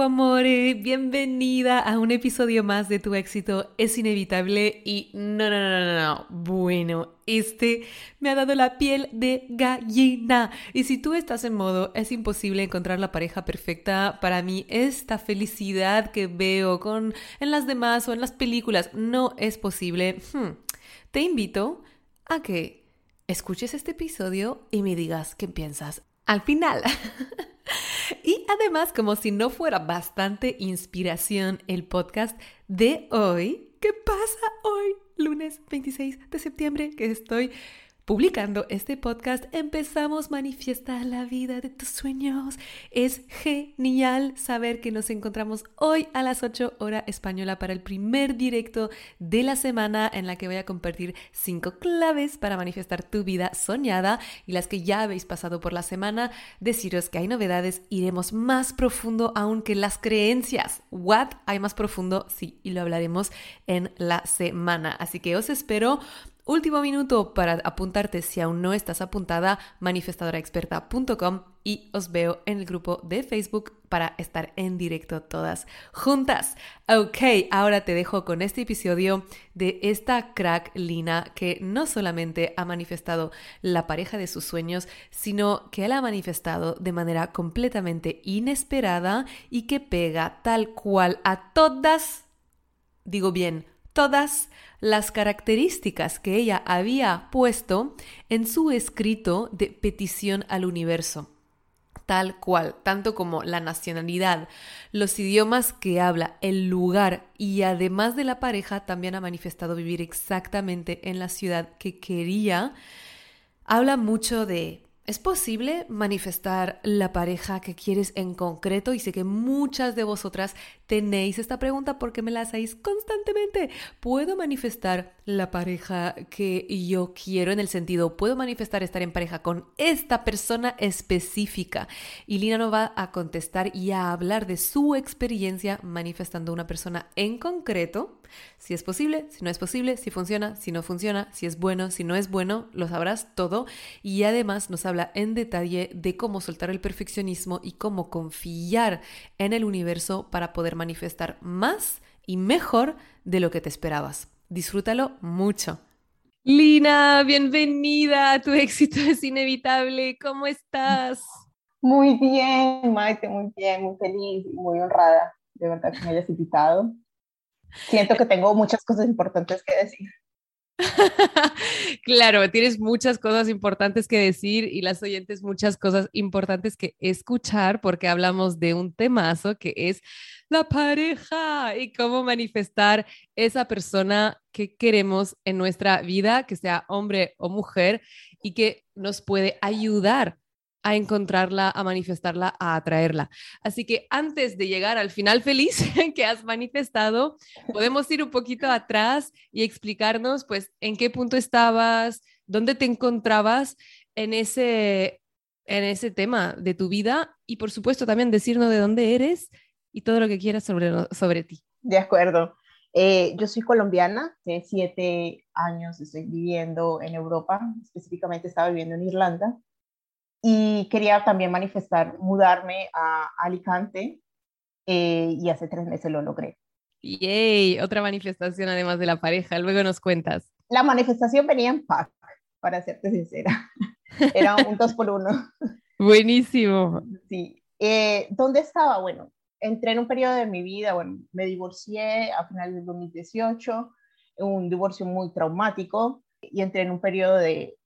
Hello amore, bienvenida a un episodio más de Tu éxito es inevitable y no, no, no, no, no, bueno, este me ha dado la piel de gallina. Y si tú estás en modo es imposible encontrar la pareja perfecta, para mí esta felicidad que veo con en las demás o en las películas no es posible, hmm, te invito a que escuches este episodio y me digas qué piensas al final. Y además, como si no fuera bastante inspiración el podcast de hoy, ¿qué pasa hoy? Lunes 26 de septiembre, que estoy publicando este podcast, empezamos Manifiesta la vida de tus sueños. Es genial saber que nos encontramos hoy a las 8 hora española para el primer directo de la semana en la que voy a compartir cinco claves para manifestar tu vida soñada y las que ya habéis pasado por la semana. Deciros que hay novedades, iremos más profundo aún que las creencias. ¿What? Hay más profundo, sí, y lo hablaremos en la semana. Así que os espero. Último minuto para apuntarte si aún no estás apuntada, manifestadoraexperta.com y os veo en el grupo de Facebook para estar en directo todas juntas. Ok, ahora te dejo con este episodio de esta crack Lina que no solamente ha manifestado la pareja de sus sueños, sino que la ha manifestado de manera completamente inesperada y que pega tal cual a todas, digo bien, todas las características que ella había puesto en su escrito de petición al universo tal cual, tanto como la nacionalidad, los idiomas que habla, el lugar y además de la pareja también ha manifestado vivir exactamente en la ciudad que quería, habla mucho de ¿Es posible manifestar la pareja que quieres en concreto? Y sé que muchas de vosotras tenéis esta pregunta porque me la hacéis constantemente. ¿Puedo manifestar la pareja que yo quiero en el sentido, puedo manifestar estar en pareja con esta persona específica? Y Lina nos va a contestar y a hablar de su experiencia manifestando una persona en concreto si es posible, si no es posible, si funciona, si no funciona, si es bueno, si no es bueno, lo sabrás todo. Y además nos habla en detalle de cómo soltar el perfeccionismo y cómo confiar en el universo para poder manifestar más y mejor de lo que te esperabas. Disfrútalo mucho. Lina, bienvenida. Tu éxito es inevitable. ¿Cómo estás? Muy bien, Maite, muy bien, muy feliz, muy honrada de verdad que me hayas invitado siento que tengo muchas cosas importantes que decir. claro, tienes muchas cosas importantes que decir y las oyentes muchas cosas importantes que escuchar porque hablamos de un temazo que es la pareja y cómo manifestar esa persona que queremos en nuestra vida, que sea hombre o mujer y que nos puede ayudar a encontrarla, a manifestarla, a atraerla. Así que antes de llegar al final feliz que has manifestado, podemos ir un poquito atrás y explicarnos, pues, en qué punto estabas, dónde te encontrabas en ese, en ese tema de tu vida y, por supuesto, también decirnos de dónde eres y todo lo que quieras sobre, sobre ti. De acuerdo. Eh, yo soy colombiana, de siete años estoy viviendo en Europa, específicamente estaba viviendo en Irlanda y quería también manifestar mudarme a Alicante eh, y hace tres meses lo logré. ¡Yay! Otra manifestación además de la pareja, luego nos cuentas. La manifestación venía en pack, para serte sincera. Era un dos por uno. Buenísimo. Sí. Eh, ¿Dónde estaba? Bueno, entré en un periodo de mi vida, bueno, me divorcié a finales del 2018, un divorcio muy traumático, y entré en un periodo de,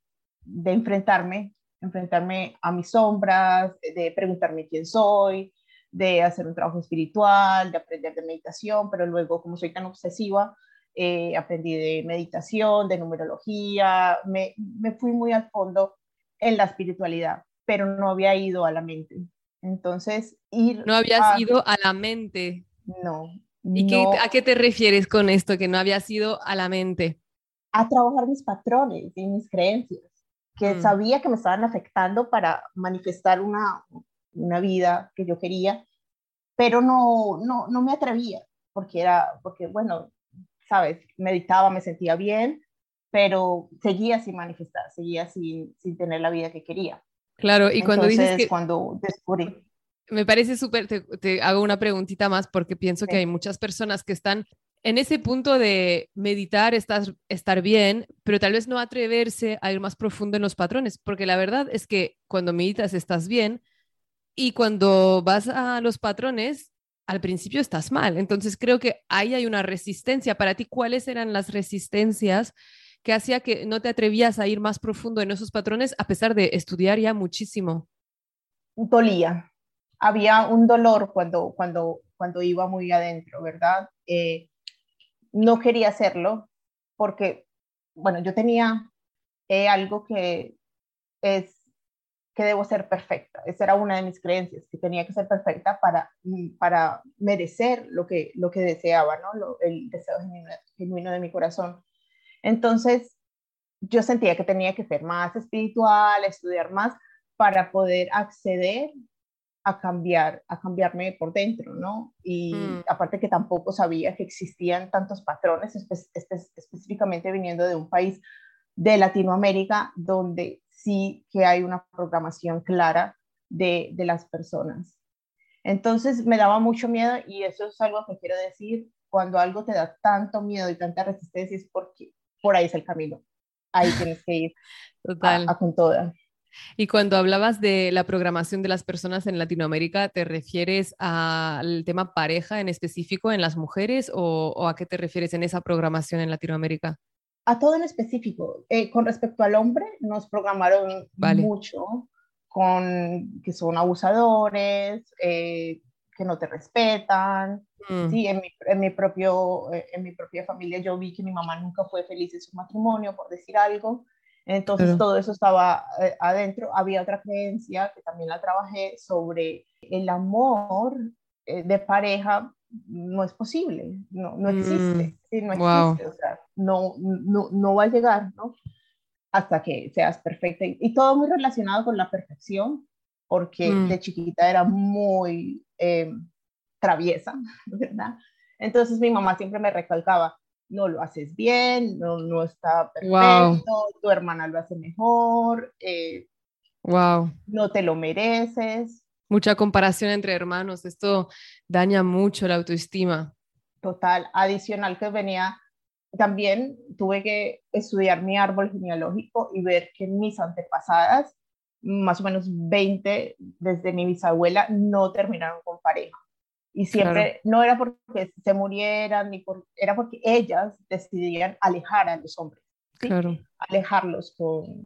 de enfrentarme enfrentarme a mis sombras, de preguntarme quién soy, de hacer un trabajo espiritual, de aprender de meditación, pero luego como soy tan obsesiva, eh, aprendí de meditación, de numerología, me, me fui muy al fondo en la espiritualidad, pero no había ido a la mente. Entonces, ir... No habías ido a la mente. No. ¿Y a qué te refieres con esto, que no habías ido a la mente? A trabajar mis patrones y mis creencias, que mm. sabía que me estaban afectando para manifestar una, una vida que yo quería, pero no, no, no me atrevía, porque era, porque bueno, sabes, meditaba, me sentía bien, pero seguía sin manifestar, seguía sin, sin tener la vida que quería. Claro, y cuando dices que... Cuando descubrí. Me parece súper, te, hago una preguntita más porque pienso que hay muchas personas que están en ese punto de meditar, estar, estar bien, pero tal vez no atreverse a ir más profundo en los patrones, porque la verdad es que cuando meditas estás bien y cuando vas a los patrones, al principio estás mal. Entonces creo que ahí hay una resistencia. Para ti, ¿cuáles eran las resistencias que hacía que no te atrevías a ir más profundo en esos patrones a pesar de estudiar ya muchísimo? Dolía. Había un dolor cuando, cuando, cuando iba muy adentro, ¿verdad? Eh, no quería hacerlo porque, bueno, yo tenía eh, algo que es que debo ser perfecta. Esa era una de mis creencias, que tenía que ser perfecta para, para merecer lo que, lo que deseaba, ¿no? el deseo genuino de mi corazón. Entonces, yo sentía que tenía que ser más espiritual, estudiar más para poder acceder a cambiar, a cambiarme por dentro, ¿no? Y mm. aparte que tampoco sabía que existían tantos patrones, específicamente viniendo de un país de Latinoamérica, donde sí que hay una programación clara de, de las personas. Entonces me daba mucho miedo y eso es algo que quiero decir, cuando algo te da tanto miedo y tanta resistencia es porque por ahí es el camino. Ahí tienes que ir Total. A, con toda. Y cuando hablabas de la programación de las personas en Latinoamérica, ¿te refieres al tema pareja en específico en las mujeres o, a qué te refieres en esa programación en Latinoamérica? A todo en específico. Eh, con respecto al hombre, nos programaron mucho con que son abusadores, eh, que no te respetan. Mm. Sí, en mi, en mi, propio, eh, en mi propia familia yo vi que mi mamá nunca fue feliz en su matrimonio, por decir algo. Entonces todo eso estaba eh, adentro. Había otra creencia que también la trabajé sobre el amor eh, de pareja no es posible, no, no existe, mm. no existe, o sea, no, no, no va a llegar, ¿no? Hasta que seas perfecta. Y, y todo muy relacionado con la perfección, porque mm. de chiquita era muy eh, traviesa, ¿verdad? Entonces mi mamá siempre me recalcaba, no lo haces bien, no, no está perfecto, tu hermana lo hace mejor, eh, wow. no te lo mereces. Mucha comparación entre hermanos, esto daña mucho la autoestima. Total, adicional que venía, también tuve que estudiar mi árbol genealógico y ver que mis antepasadas más o menos 20 desde mi bisabuela no terminaron con pareja. Y siempre, no era porque se murieran, ni por, era porque ellas decidían alejar a los hombres. Claro. Alejarlos con...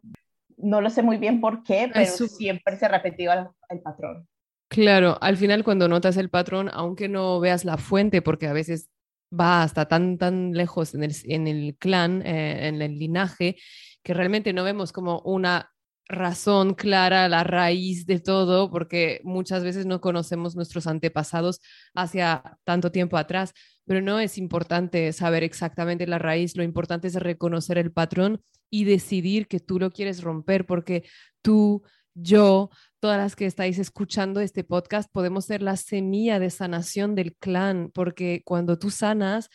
No lo sé muy bien por qué, pero siempre se repetía el, patrón. Claro, al final cuando notas el patrón, aunque no veas la fuente, porque a veces va hasta tan, tan lejos en el, en el clan, eh, en el linaje, que realmente no vemos como una razón clara, la raíz de todo, porque muchas veces no conocemos nuestros antepasados hacia tanto tiempo atrás, pero no es importante saber exactamente la raíz, lo importante es reconocer el patrón y decidir que tú lo quieres romper, porque tú, yo, todas las que estáis escuchando este podcast, podemos ser la semilla de sanación del clan, porque cuando tú sanas,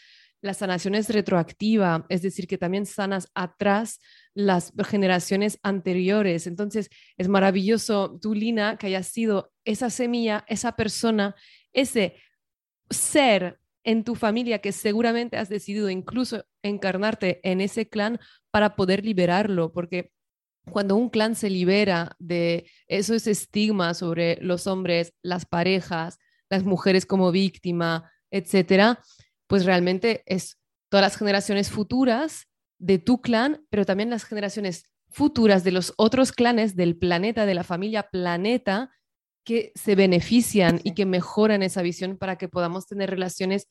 la sanación es retroactiva, es decir, que también sanas atrás las generaciones anteriores. Entonces, es maravilloso tú, Lina, que hayas sido esa semilla, esa persona, ese ser en tu familia que seguramente has decidido incluso encarnarte en ese clan para poder liberarlo, porque cuando un clan se libera de esos estigmas sobre los hombres, las parejas, las mujeres como víctima, etcétera, pues realmente es todas las generaciones futuras de tu clan, pero también las generaciones futuras de los otros clanes del planeta, de la familia planeta, que se benefician y que mejoran esa visión para que podamos tener relaciones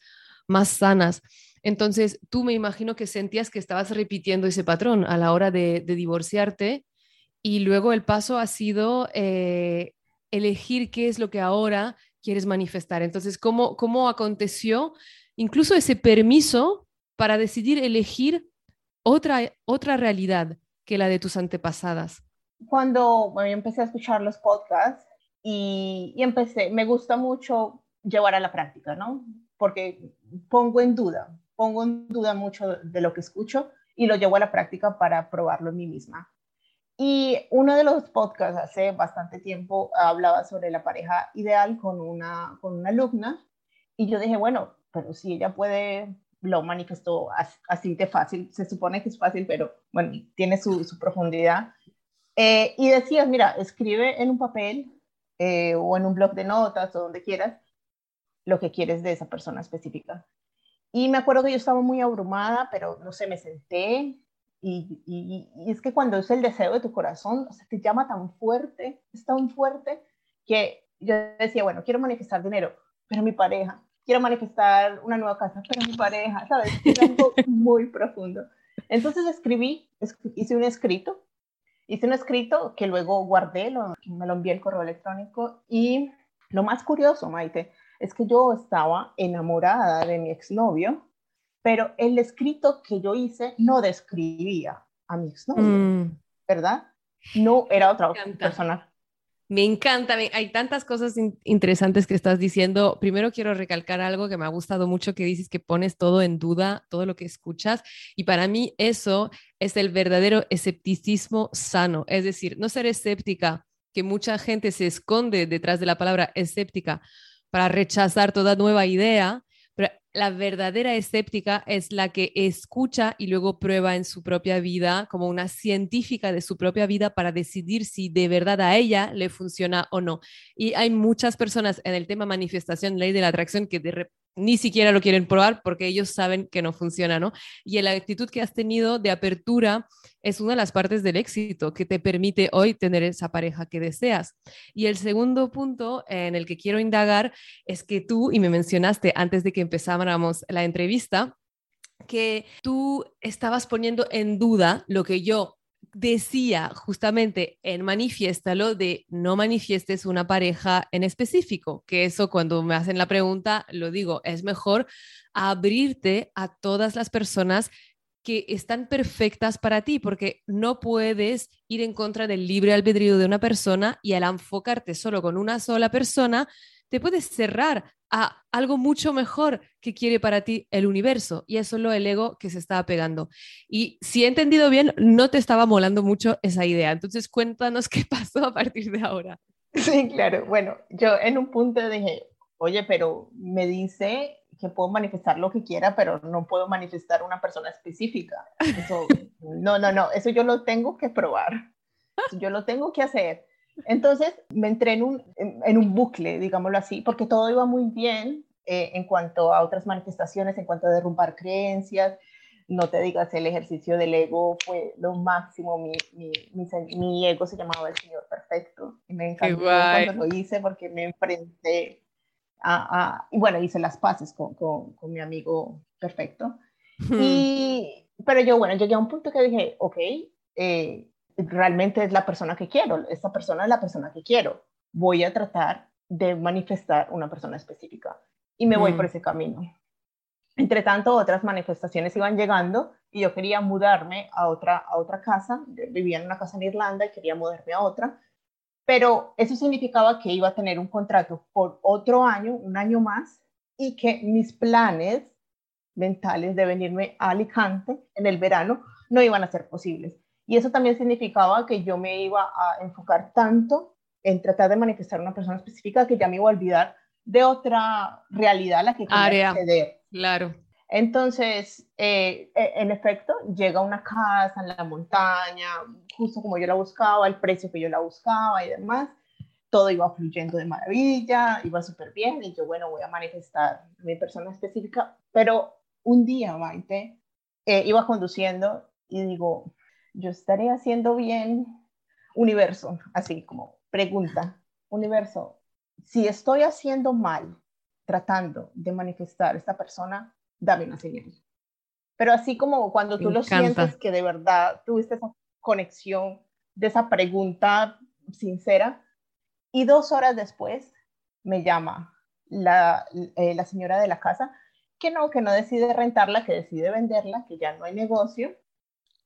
más sanas. Entonces, tú me imagino que sentías que estabas repitiendo ese patrón a la hora de, divorciarte y luego el paso ha sido eh, elegir qué es lo que ahora quieres manifestar. Entonces, ¿cómo, ¿cómo aconteció incluso ese permiso para decidir elegir otra, otra realidad que la de tus antepasadas? Cuando bueno, empecé a escuchar los podcasts y, y, empecé, me gusta mucho llevar a la práctica, ¿no? Porque pongo en duda, pongo en duda mucho de lo que escucho y lo llevo a la práctica para probarlo en mí misma. Y uno de los podcasts hace bastante tiempo hablaba sobre la pareja ideal con una, con una alumna y yo dije, bueno, pero si ella puede, lo manifestó así de fácil, se supone que es fácil, pero bueno, tiene su, su profundidad. Eh, y decías, mira, escribe en un papel eh, o en un blog de notas o donde quieras lo que quieres de esa persona específica. Y me acuerdo que yo estaba muy abrumada, pero no sé, me senté y, y, y, es que cuando es el deseo de tu corazón, o sea, te llama tan fuerte, es tan fuerte que yo decía, bueno, quiero manifestar dinero, pero mi pareja, quiero manifestar una nueva casa, pero mi pareja, ¿sabes? Es algo muy profundo. Entonces escribí, hice un escrito, hice un escrito que luego guardé, lo, me lo envié el correo electrónico y lo más curioso, Maite, es que yo estaba enamorada de mi exnovio, pero el escrito que yo hice no describía a mi exnovio, mm. ¿verdad? No era otra persona me encanta, hay tantas cosas interesantes que estás diciendo. Primero quiero recalcar algo que me ha gustado mucho, que dices que pones todo en duda, todo lo que escuchas, y para mí eso es el verdadero escepticismo sano, es decir, no ser escéptica, que mucha gente se esconde detrás de la palabra escéptica para rechazar toda nueva idea, la verdadera escéptica es la que escucha y luego prueba en su propia vida como una científica de su propia vida para decidir si de verdad a ella le funciona o no. Y hay muchas personas en el tema manifestación, ley de la atracción, que de, ni siquiera lo quieren probar porque ellos saben que no funciona, ¿no? Y la actitud que has tenido de apertura es una de las partes del éxito que te permite hoy tener esa pareja que deseas. Y el segundo punto en el que quiero indagar es que tú, y me mencionaste antes de que empezáramos la entrevista, que tú estabas poniendo en duda lo que yo decía justamente en Manifiéstalo de no manifiestes una pareja en específico, que eso cuando me hacen la pregunta lo digo, es mejor abrirte a todas las personas que están perfectas para ti, porque no puedes ir en contra del libre albedrío de una persona y al enfocarte solo con una sola persona, te puedes cerrar a algo mucho mejor que quiere para ti el universo. Y eso es lo el ego que se estaba pegando. Y si he entendido bien, no te estaba molando mucho esa idea. Entonces cuéntanos qué pasó a partir de ahora. Sí, claro. Bueno, yo en un punto dije, oye, pero me dice que puedo manifestar lo que quiera, pero no puedo manifestar una persona específica. Eso, no, no, no, eso yo lo tengo que probar. Yo lo tengo que hacer. Entonces me entré en un, en, un bucle, digámoslo así, porque todo iba muy bien eh, en cuanto a otras manifestaciones, en cuanto a derrumbar creencias. No te digas, el ejercicio del ego fue lo máximo. Mi, mi, mi, ego se llamaba el Señor Perfecto. Y me encantó cuando lo hice porque me enfrenté a, a y bueno, hice las paces con, con, con mi amigo perfecto. Y, pero yo, bueno, llegué a un punto que dije, ok, eh, realmente es la persona que quiero, esta persona es la persona que quiero. Voy a tratar de manifestar una persona específica y me voy mm. por ese camino. Entre tanto, otras manifestaciones iban llegando y yo quería mudarme a otra, a otra casa. vivía en una casa en Irlanda y quería mudarme a otra, pero eso significaba que iba a tener un contrato por otro año, un año más, y que mis planes mentales de venirme a Alicante en el verano no iban a ser posibles. Y eso también significaba que yo me iba a enfocar tanto en tratar de manifestar una persona específica que ya me iba a olvidar de otra realidad a la que quería acceder. Claro. Entonces, eh, e, en efecto, llega una casa en la montaña, justo como yo la buscaba, el precio que yo la buscaba y demás. Todo iba fluyendo de maravilla, iba súper bien y yo, bueno, voy a manifestar mi persona específica. Pero un día, Maite, eh, iba conduciendo y digo, yo estaré haciendo bien universo, así como pregunta, universo, si estoy haciendo mal, tratando de manifestar esta persona, dame una señal. Pero así como cuando tú lo sientes que de verdad tuviste esa conexión de esa pregunta sincera, y dos horas después me llama la, eh, la señora de la casa, que no, que no decide rentarla, que decide venderla, que ya no hay negocio.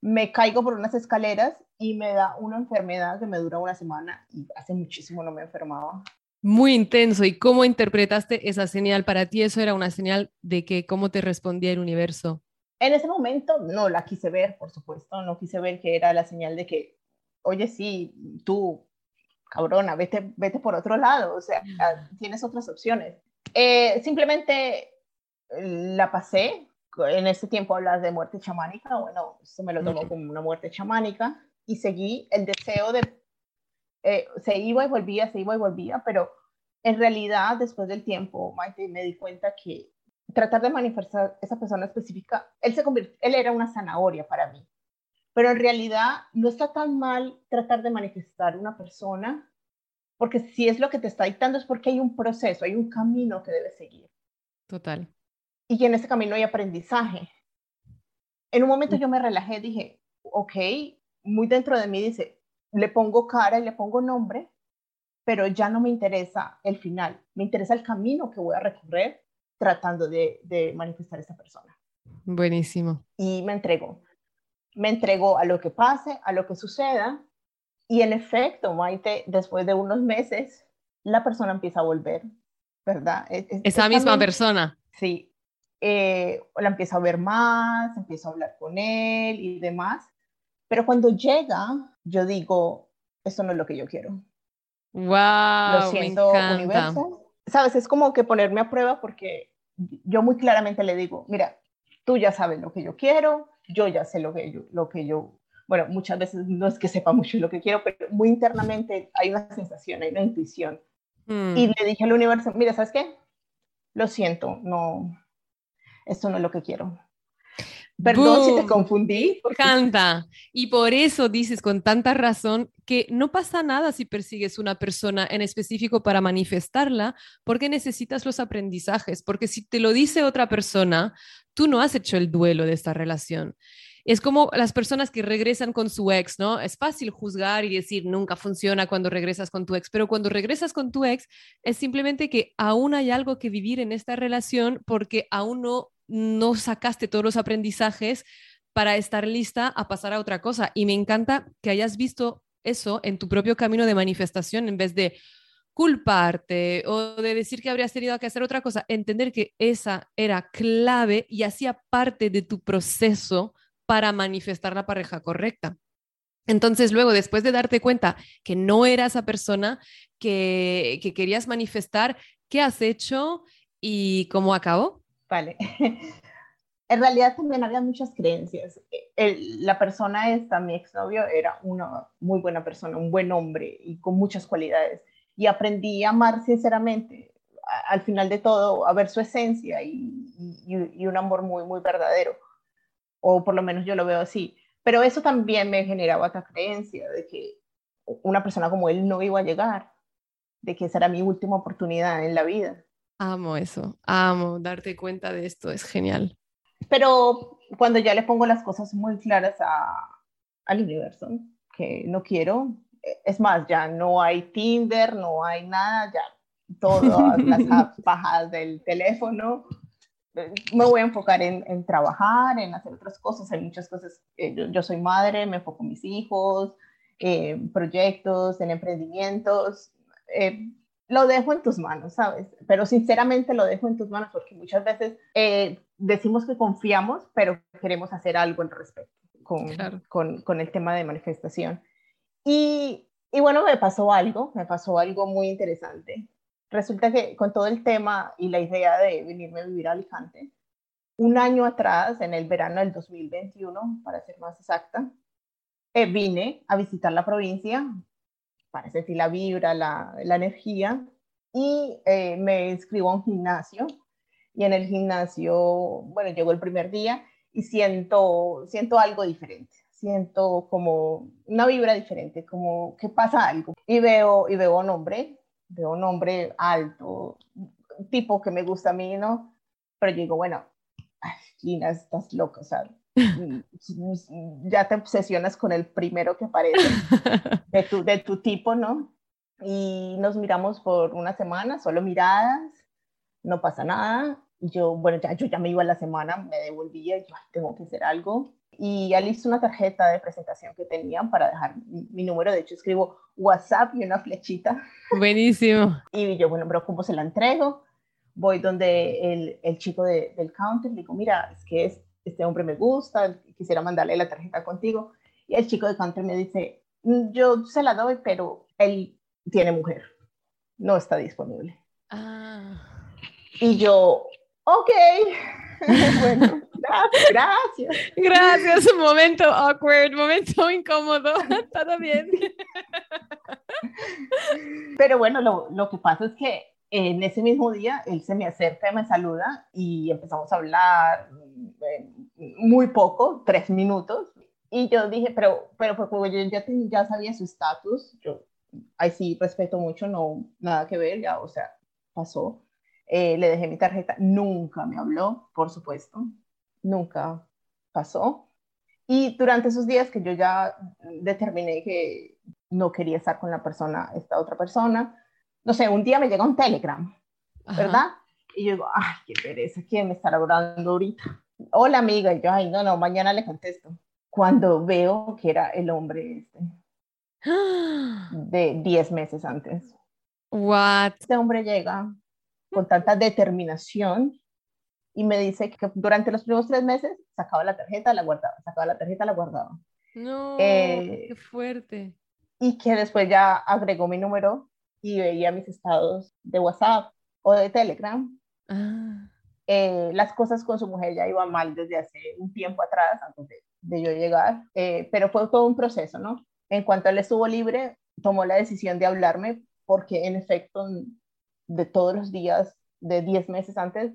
Me caigo por unas escaleras y me da una enfermedad que me dura una semana y hace muchísimo no me enfermaba. Muy intenso. ¿Y cómo interpretaste esa señal? Para ti eso era una señal de que cómo te respondía el universo. En ese momento no la quise ver, por supuesto, no quise ver que era la señal de que, oye, sí, tú, cabrona, vete, vete por otro lado, o sea, tienes otras opciones. Eh, simplemente la pasé, en ese tiempo hablas de muerte chamánica, bueno, eso me lo tomo como una muerte chamánica y seguí el deseo de, eh, se iba y volvía, se iba y volvía, pero en realidad después del tiempo, Maite, me di cuenta que tratar de manifestar esa persona específica, él se él era una zanahoria para mí. Pero en realidad no está tan mal tratar de manifestar una persona, porque si es lo que te está dictando es porque hay un proceso, hay un camino que debes seguir. Total. Y en ese camino hay aprendizaje. En un momento mm. yo me relajé, dije, ok, muy dentro de mí dice, le pongo cara y le pongo nombre, pero ya no me interesa el final, me interesa el camino que voy a recorrer tratando de, manifestar a esa persona. Buenísimo. Y me entrego. Me entrego a lo que pase, a lo que suceda. Y en efecto, Maite, después de unos meses, la persona empieza a volver, ¿verdad? Esa misma persona. Sí. Eh, la empiezo a ver más, empiezo a hablar con él y demás. Pero cuando llega, yo digo, esto no es lo que yo quiero. Wow, lo siento, universo sabes, es como que ponerme a prueba porque yo muy claramente le digo, mira, tú ya sabes lo que yo quiero, yo ya sé lo que yo, lo que yo, bueno, muchas veces no es que sepa mucho lo que quiero, pero muy internamente hay una sensación, hay una intuición. Hmm. Y le dije al universo, mira, ¿sabes qué? Lo siento, no, esto no es lo que quiero. Perdón si te confundí. Canta. Y por eso dices con tanta razón que no pasa nada si persigues una persona en específico para manifestarla, porque necesitas los aprendizajes, porque si te lo dice otra persona, tú no has hecho el duelo de esta relación. Es como las personas que regresan con su ex, ¿no? Es fácil juzgar y decir nunca funciona cuando regresas con tu ex, pero cuando regresas con tu ex es simplemente que aún hay algo que vivir en esta relación porque aún no no sacaste todos los aprendizajes para estar lista a pasar a otra cosa. Y me encanta que hayas visto eso en tu propio camino de manifestación en vez de culparte o de decir que habrías tenido que hacer otra cosa, entender que esa era clave y hacía parte de tu proceso para manifestar la pareja correcta. Entonces, luego, después de darte cuenta que no era esa persona que, que querías manifestar, ¿qué has hecho y cómo acabó? Vale. en realidad también había muchas creencias. la persona esta, mi exnovio, era una muy buena persona, un buen hombre y con muchas cualidades. Y aprendí a amar sinceramente, al final de todo, a ver su esencia y, y, un amor muy, muy verdadero. O por lo menos yo lo veo así. Pero eso también me generaba otra creencia de que una persona como él no iba a llegar, de que esa era mi última oportunidad en la vida. Amo eso, amo darte cuenta de esto, es genial. Pero cuando ya le pongo las cosas muy claras al universo, que no quiero, e, es más, ya no hay Tinder, no hay nada, ya todas las bajadas del teléfono. Me voy a enfocar en, trabajar, en hacer otras cosas. Hay muchas cosas. yo, soy madre, me enfoco en mis hijos, en proyectos, en emprendimientos. Eh, lo dejo en tus manos, ¿sabes? Pero sinceramente lo dejo en tus manos porque muchas veces eh, decimos que confiamos, pero queremos hacer algo en respecto con, con, con el tema de manifestación. Y, y, bueno, me pasó algo, me pasó algo muy interesante. Resulta que con todo el tema y la idea de venirme a vivir a Alicante, un año atrás, en el verano del 2021, para ser más exacta, eh, vine a visitar la provincia para sentir la vibra, la, la energía, y eh, me inscribo a un gimnasio. Y en el gimnasio, bueno, llegó el primer día y siento, siento algo diferente. Siento como una vibra diferente, como que pasa algo. Y veo, y veo un hombre veo un hombre alto, tipo que me gusta a mí, ¿no? Pero yo digo, bueno, ay, Lina, estás loca, o sea, ya te obsesionas con el primero que aparece de tu, de tu tipo, ¿no? Y nos miramos por una semana, solo miradas, no pasa nada. Y yo, bueno, ya, yo ya me iba a la semana, me devolvía, y yo, tengo que hacer algo. Y ya hice una tarjeta de presentación que tenían para dejar mi, número. De hecho, escribo WhatsApp y una flechita. Buenísimo. Y yo, bueno, pero ¿cómo se la entrego? Voy donde el, el chico del counter, le digo, mira, es que es, este hombre me gusta, quisiera mandarle la tarjeta contigo. Y el chico del counter me dice, mm, yo se la doy, pero él tiene mujer, no está disponible. Ah. Y yo, ok, bueno, gracias. Gracias, un momento awkward, momento incómodo, todo bien. Pero bueno, lo, lo que pasa es que en ese mismo día él se me acerca y me saluda y empezamos a hablar eh, muy poco, tres minutos. Y yo dije, pero, pero pues yo ya, ya sabía su estatus, yo ahí sí respeto mucho, no, nada que ver, ya, o sea, pasó. Eh, le dejé mi tarjeta, nunca me habló, por supuesto, nunca pasó. Y durante esos días que yo ya determiné que no quería estar con la persona, esta otra persona, no sé, un día me llega un telegram, ¿verdad? Y yo digo, ay, qué pereza, ¿quién me está hablando ahorita? Hola amiga, y yo, ay, no, no, mañana le contesto. Cuando veo que era el hombre este, de 10 meses antes. What? Este hombre llega con tanta determinación y me dice que durante los primeros tres meses sacaba la tarjeta, la guardaba, sacaba la tarjeta, la guardaba. No, eh, qué fuerte. Y que después ya agregó mi número y veía mis estados de WhatsApp o de Telegram. Ah. Eh, las cosas con su mujer ya iban mal desde hace un tiempo atrás, antes de, yo llegar, eh, pero fue todo un proceso, ¿no? En cuanto él estuvo libre, tomó la decisión de hablarme porque en efecto, de todos los días, de 10 meses antes,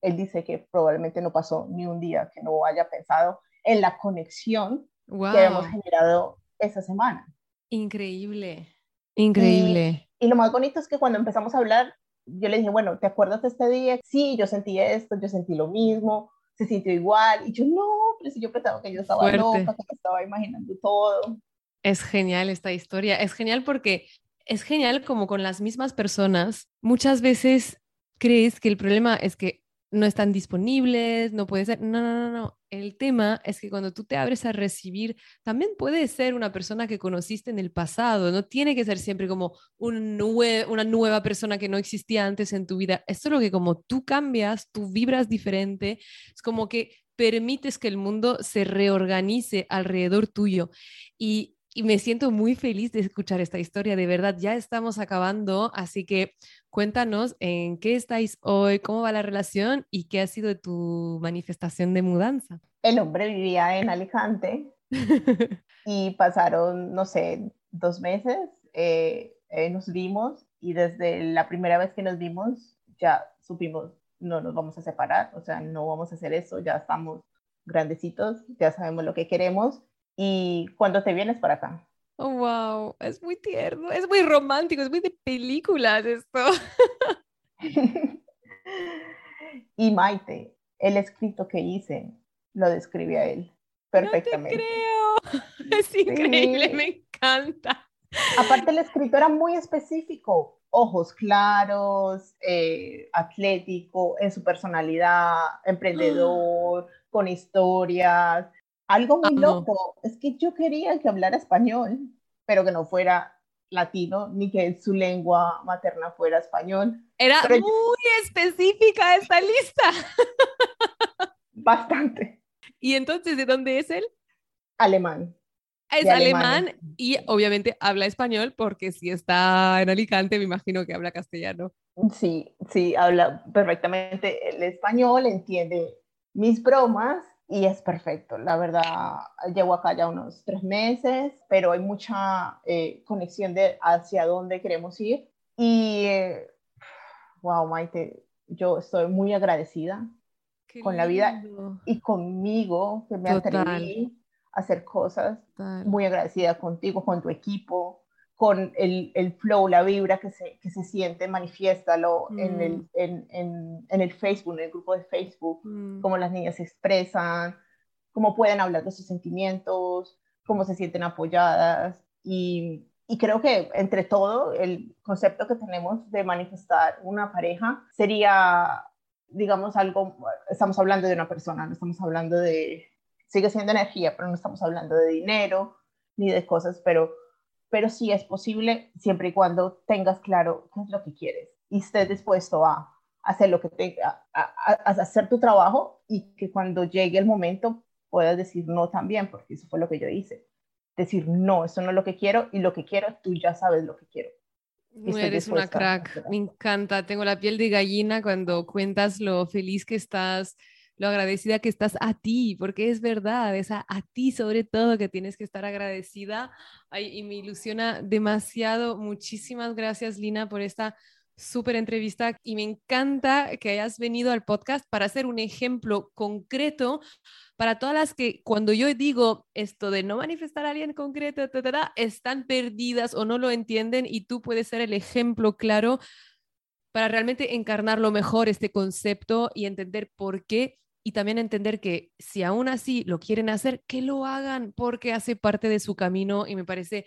él dice que probablemente no pasó ni un día que no haya pensado en la conexión que hemos generado esa semana. Increíble, increíble. Y, lo más bonito es que cuando empezamos a hablar, yo le dije, bueno, ¿te acuerdas de este día? Sí, yo sentí esto, yo sentí lo mismo, se sintió igual. Y yo, no, pero si yo pensaba que yo estaba loca, que estaba imaginando todo. Es genial esta historia. Es genial porque es genial como con las mismas personas. Muchas veces crees que el problema es que no están disponibles, no puede ser. No, no, no, no. El tema es que cuando tú te abres a recibir, también puede ser una persona que conociste en el pasado. No tiene que ser siempre como un una nueva persona que no existía antes en tu vida. Es solo que como tú cambias, tú vibras diferente. Es como que permites que el mundo se reorganice alrededor tuyo. Y y me siento muy feliz de escuchar esta historia. De verdad, ya estamos acabando, así que cuéntanos en qué estáis hoy, cómo va la relación y qué ha sido tu manifestación de mudanza. El hombre vivía en Alicante y pasaron, no sé, dos meses, eh, eh, nos vimos y desde la primera vez que nos vimos ya supimos, no nos vamos a separar, o sea, no vamos a hacer eso, ya estamos grandecitos, ya sabemos lo que queremos y cuando te vienes para acá. Oh, wow, es muy tierno, es muy romántico, es muy de películas esto. y Maite, el escrito que hice lo describe a él perfectamente. No te creo, es increíble, me encanta. Aparte el escrito era muy específico, ojos claros, eh, atlético, en su personalidad, emprendedor, con historias, algo muy loco es que yo quería que hablara español, pero que no fuera latino, ni que su lengua materna fuera español. Era muy específica esta lista. Bastante. ¿Y entonces de dónde es él? Alemán. Es alemán y obviamente habla español porque si está en Alicante me imagino que habla castellano. Sí, sí, habla perfectamente el español, entiende mis bromas y es perfecto. La verdad, llevo acá ya unos tres meses, pero hay mucha eh, conexión de hacia dónde queremos ir. Y, wow, Maite, yo estoy muy agradecida con la vida y conmigo, que me atreví a hacer cosas. Muy agradecida contigo, con tu equipo, con el, el, flow, la vibra que se, que se siente, manifiéstalo en, el, mm. en, en, en, el Facebook, en el grupo de Facebook, mm. cómo las niñas se expresan, cómo pueden hablar de sus sentimientos, cómo se sienten apoyadas. Y, y creo que entre todo, el concepto que tenemos de manifestar una pareja sería, digamos, algo, estamos hablando de una persona, no estamos hablando de, sigue siendo energía, pero no estamos hablando de dinero ni de cosas, pero pero sí es posible siempre y cuando tengas claro qué es lo que quieres y estés dispuesto a hacer lo que te, a, hacer tu trabajo y que cuando llegue el momento puedas decir no también, porque eso fue lo que yo hice. Decir no, eso no es lo que quiero y lo que quiero, tú ya sabes lo que quiero. Eres una crack, me encanta. Tengo la piel de gallina cuando cuentas lo feliz que estás lo agradecida que estás a ti, porque es verdad, es a, ti sobre todo que tienes que estar agradecida. y me ilusiona demasiado. Muchísimas gracias, Lina, por esta súper entrevista y me encanta que hayas venido al podcast para hacer un ejemplo concreto para todas las que cuando yo digo esto de no manifestar a alguien concreto, están perdidas o no lo entienden y tú puedes ser el ejemplo claro para realmente encarnarlo mejor este concepto y entender por qué y también entender que si aún así lo quieren hacer, que lo hagan porque hace parte de su camino y me parece,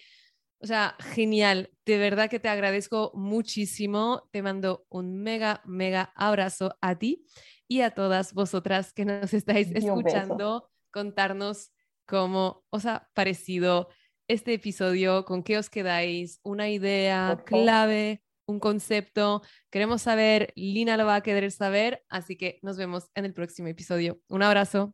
o sea, genial. De verdad que te agradezco muchísimo. Te mando un mega, mega abrazo a ti y a todas vosotras que nos estáis escuchando, contarnos cómo os ha parecido este episodio, con qué os quedáis, una idea clave un concepto. Queremos saber, Lina lo va a querer saber, así que nos vemos en el próximo episodio. Un abrazo.